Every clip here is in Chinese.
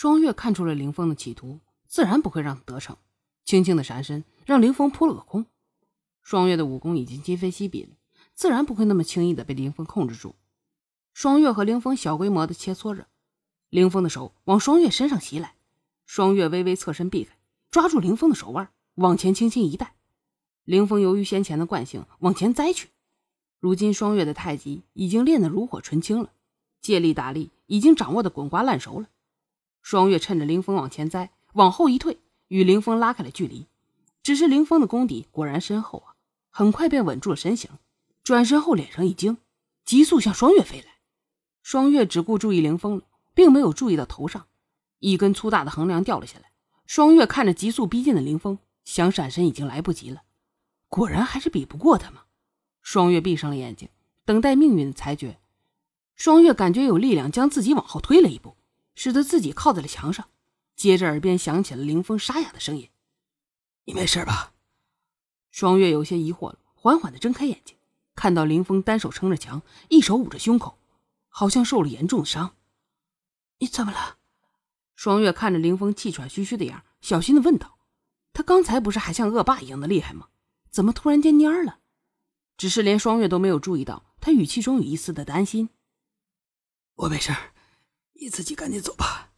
双月看出了凌风的企图，自然不会让他得逞，轻轻的闪身，让凌风扑了个空。双月的武功已经今非昔比了，自然不会那么轻易的被凌风控制住。双月和凌风小规模的切磋着，凌风的手往双月身上袭来，双月微微侧身避开，抓住凌风的手腕，往前轻轻一带。凌风由于先前的惯性往前栽去，如今双月的太极已经练得炉火纯青了，借力打力已经掌握的滚瓜烂熟了。双月趁着凌风往前栽，往后一退，与凌风拉开了距离。只是凌风的功底果然深厚啊，很快便稳住了身形，转身后脸上一惊，急速向双月飞来。双月只顾注意凌风了，并没有注意到头上一根粗大的横梁掉了下来。双月看着急速逼近的凌风，想闪身已经来不及了。果然还是比不过他吗？双月闭上了眼睛，等待命运的裁决。双月感觉有力量将自己往后推了一步，使得自己靠在了墙上。接着耳边响起了林峰沙哑的声音：“你没事吧？”双月有些疑惑了，缓缓的睁开眼睛，看到林峰单手撑着墙，一手捂着胸口，好像受了严重的伤。“你怎么了？”双月看着林峰气喘吁吁的样，小心的问道：“他刚才不是还像恶霸一样的厉害吗？”怎么突然间蔫了？只是连双月都没有注意到，他语气中有一丝的担心。我没事，你自己赶紧走吧。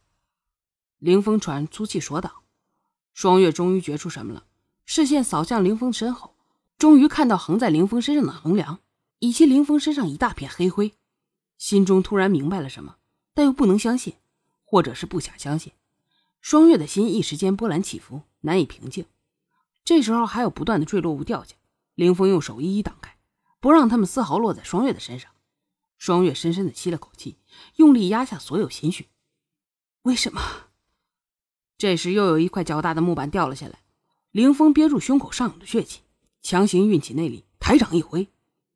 凌风喘粗气说道。双月终于觉出什么了，视线扫向凌风身后，终于看到横在凌风身上的横梁，以及凌风身上一大片黑灰，心中突然明白了什么，但又不能相信，或者是不想相信。双月的心一时间波澜起伏，难以平静。这时候还有不断的坠落物掉下，凌风用手一一挡开，不让他们丝毫落在双月的身上。双月深深的吸了口气，用力压下所有心绪。为什么？这时又有一块较大的木板掉了下来，凌风憋住胸口上涌的血气，强行运起内力，抬掌一挥，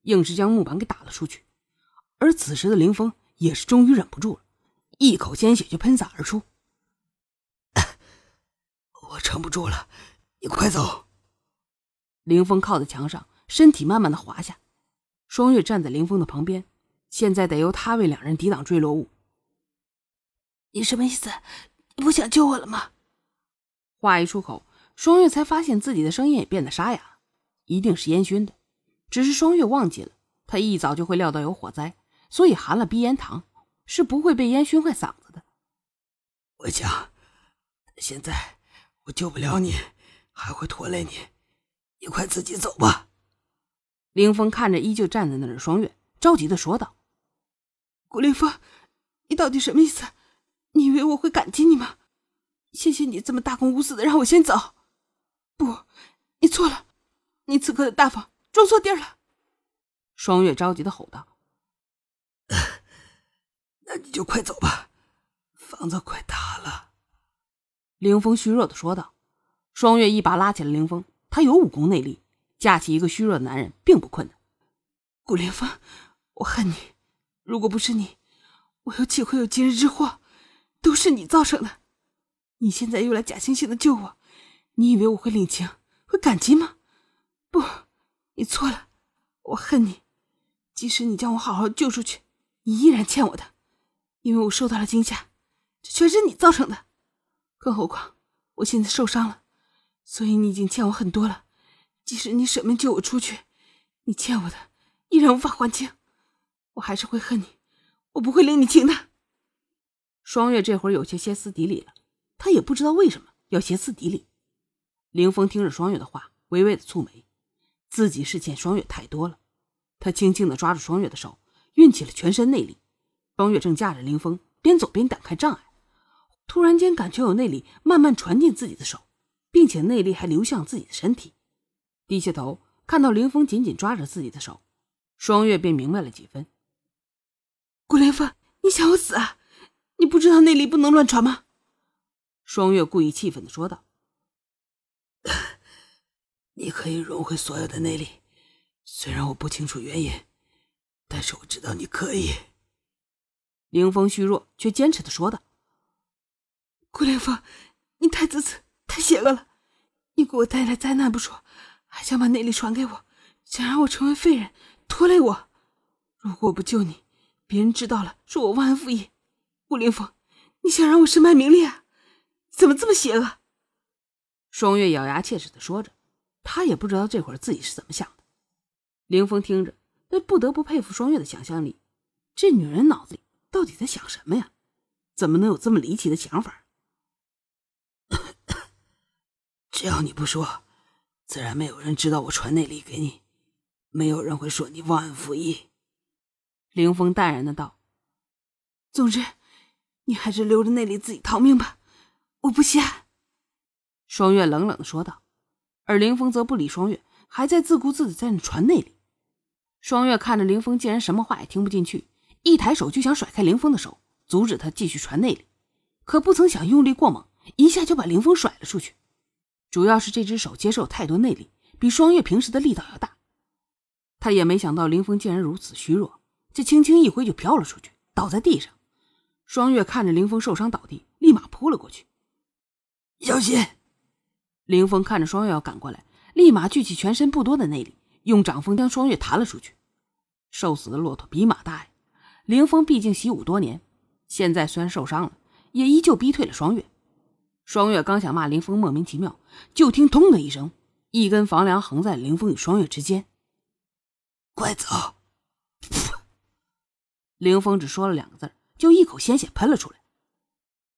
硬是将木板给打了出去。而此时的凌风也是终于忍不住了，一口鲜血就喷洒而出。我撑不住了。你快走！凌风靠在墙上，身体慢慢的滑下。双月站在凌风的旁边，现在得由他为两人抵挡坠落物。你什么意思？你不想救我了吗？话一出口，双月才发现自己的声音也变得沙哑，一定是烟熏的。只是双月忘记了，他一早就会料到有火灾，所以含了鼻烟糖，是不会被烟熏坏嗓子的。我想，现在我救不了你。还会拖累你，你快自己走吧。凌风看着依旧站在那儿的双月，着急的说道：“古凌风，你到底什么意思？你以为我会感激你吗？谢谢你这么大公无私的让我先走。不，你错了，你此刻的大方装错地儿了。”双月着急的吼道：“那你就快走吧，房子快塌了。”凌风虚弱的说道。双月一把拉起了凌风，他有武功内力，架起一个虚弱的男人并不困难。古凌风，我恨你，如果不是你，我又岂会有今日之祸？都是你造成的。你现在又来假惺惺的救我，你以为我会领情，会感激吗？不，你错了。我恨你，即使你将我好好救出去，你依然欠我的，因为我受到了惊吓，这全是你造成的。更何况我现在受伤了。所以你已经欠我很多了，即使你舍命救我出去，你欠我的依然无法还清，我还是会恨你，我不会领你情的。双月这会儿有些歇斯底里了，她也不知道为什么要歇斯底里。凌峰听着双月的话，微微的蹙眉，自己是欠双月太多了。他轻轻的抓住双月的手，运起了全身内力。双月正架着凌峰，边走边挡开障碍，突然间感觉有内力慢慢传进自己的手。并且内力还流向自己的身体，低下头看到凌峰紧紧抓着自己的手，双月便明白了几分。顾凌风，你想我死啊？你不知道内力不能乱传吗？双月故意气愤的说道：“你可以融回所有的内力，虽然我不清楚原因，但是我知道你可以。”凌风虚弱却坚持的说道：“顾凌风，你太自私。”太邪恶了！你给我带来灾难不说，还想把内力传给我，想让我成为废人，拖累我。如果我不救你，别人知道了，说我忘恩负义。顾凌风，你想让我身败名裂？怎么这么邪恶？双月咬牙切齿的说着，他也不知道这会儿自己是怎么想的。凌风听着，那不得不佩服双月的想象力。这女人脑子里到底在想什么呀？怎么能有这么离奇的想法？只要你不说，自然没有人知道我传内力给你，没有人会说你忘恩负义。凌风淡然的道：“总之，你还是留着内力自己逃命吧，我不稀罕。”双月冷冷的说道，而凌风则不理双月，还在自顾自的在那传内力。双月看着凌风，竟然什么话也听不进去，一抬手就想甩开凌风的手，阻止他继续传内力，可不曾想用力过猛，一下就把凌风甩了出去。主要是这只手接受太多内力，比双月平时的力道要大。他也没想到凌风竟然如此虚弱，这轻轻一挥就飘了出去，倒在地上。双月看着林峰受伤倒地，立马扑了过去，小心！林峰看着双月要赶过来，立马聚起全身不多的内力，用掌风将双月弹了出去。瘦死的骆驼比马大呀！林峰毕竟习武多年，现在虽然受伤了，也依旧逼退了双月。双月刚想骂林峰莫名其妙，就听“咚”的一声，一根房梁横在林峰与双月之间。快走！凌风只说了两个字，就一口鲜血喷了出来。